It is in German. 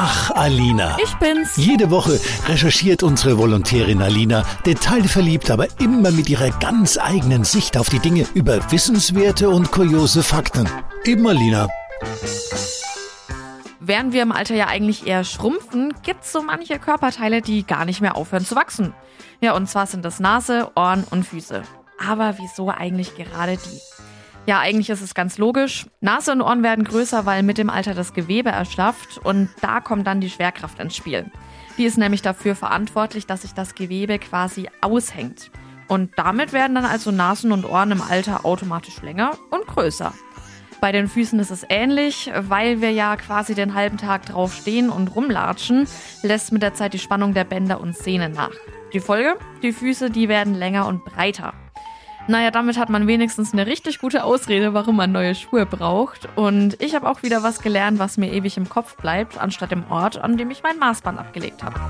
Ach, Alina. Ich bin's. Jede Woche recherchiert unsere Volontärin Alina, detailverliebt, aber immer mit ihrer ganz eigenen Sicht auf die Dinge über wissenswerte und kuriose Fakten. Eben Alina. Während wir im Alter ja eigentlich eher schrumpfen, gibt's so manche Körperteile, die gar nicht mehr aufhören zu wachsen. Ja, und zwar sind das Nase, Ohren und Füße. Aber wieso eigentlich gerade die? Ja, eigentlich ist es ganz logisch. Nase und Ohren werden größer, weil mit dem Alter das Gewebe erschlafft und da kommt dann die Schwerkraft ins Spiel. Die ist nämlich dafür verantwortlich, dass sich das Gewebe quasi aushängt. Und damit werden dann also Nasen und Ohren im Alter automatisch länger und größer. Bei den Füßen ist es ähnlich, weil wir ja quasi den halben Tag drauf stehen und rumlatschen, lässt mit der Zeit die Spannung der Bänder und Sehnen nach. Die Folge? Die Füße, die werden länger und breiter. Naja, damit hat man wenigstens eine richtig gute Ausrede, warum man neue Schuhe braucht. Und ich habe auch wieder was gelernt, was mir ewig im Kopf bleibt, anstatt im Ort, an dem ich mein Maßband abgelegt habe.